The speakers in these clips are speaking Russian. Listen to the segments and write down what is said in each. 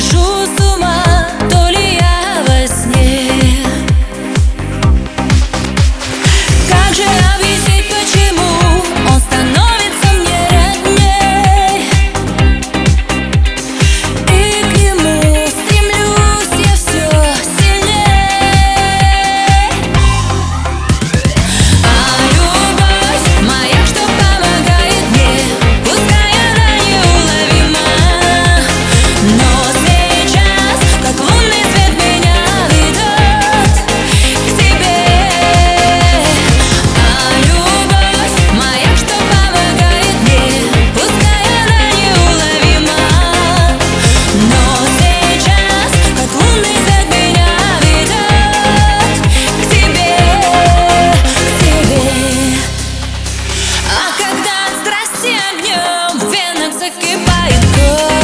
скажу. свете огнем В венах закипает кровь.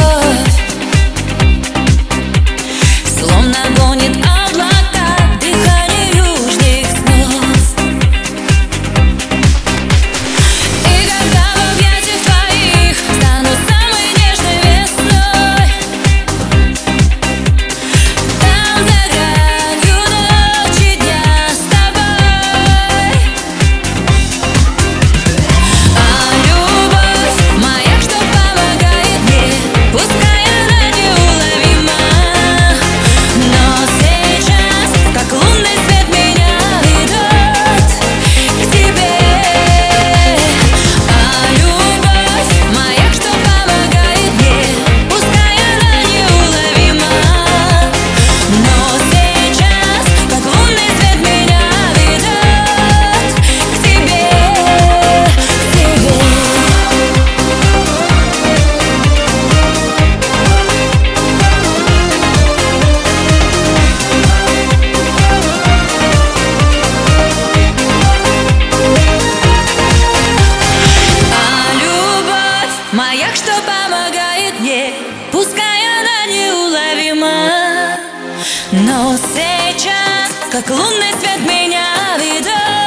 Но сейчас, как лунный свет меня ведет.